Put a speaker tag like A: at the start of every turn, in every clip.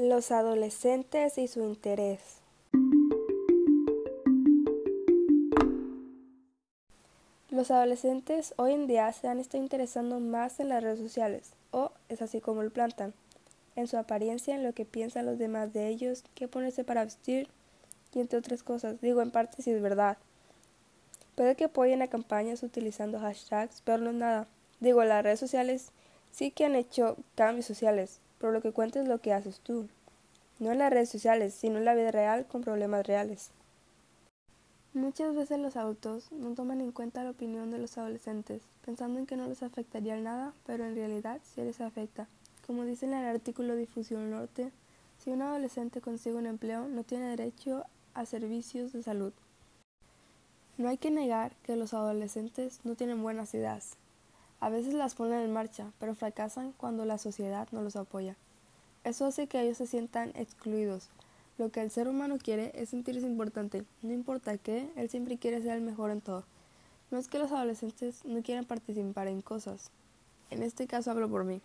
A: Los adolescentes y su interés. Los adolescentes hoy en día se han estado interesando más en las redes sociales, o es así como lo plantan, en su apariencia, en lo que piensan los demás de ellos, qué ponerse para vestir, y entre otras cosas. Digo, en parte sí es verdad. Puede que apoyen a campañas utilizando hashtags, pero no es nada. Digo, las redes sociales sí que han hecho cambios sociales, pero lo que cuenta es lo que haces tú. No en las redes sociales, sino en la vida real con problemas reales. Muchas veces los adultos no toman en cuenta la opinión de los adolescentes, pensando en que no les afectaría nada, pero en realidad sí les afecta. Como dice en el artículo Difusión Norte, si un adolescente consigue un empleo, no tiene derecho a servicios de salud. No hay que negar que los adolescentes no tienen buenas ideas. A veces las ponen en marcha, pero fracasan cuando la sociedad no los apoya. Eso hace que ellos se sientan excluidos. Lo que el ser humano quiere es sentirse importante. No importa qué, él siempre quiere ser el mejor en todo. No es que los adolescentes no quieran participar en cosas. En este caso hablo por mí.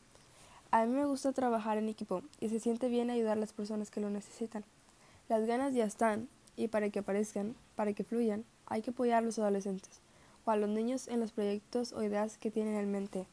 A: A mí me gusta trabajar en equipo y se siente bien ayudar a las personas que lo necesitan. Las ganas ya están y para que aparezcan, para que fluyan, hay que apoyar a los adolescentes o a los niños en los proyectos o ideas que tienen en mente.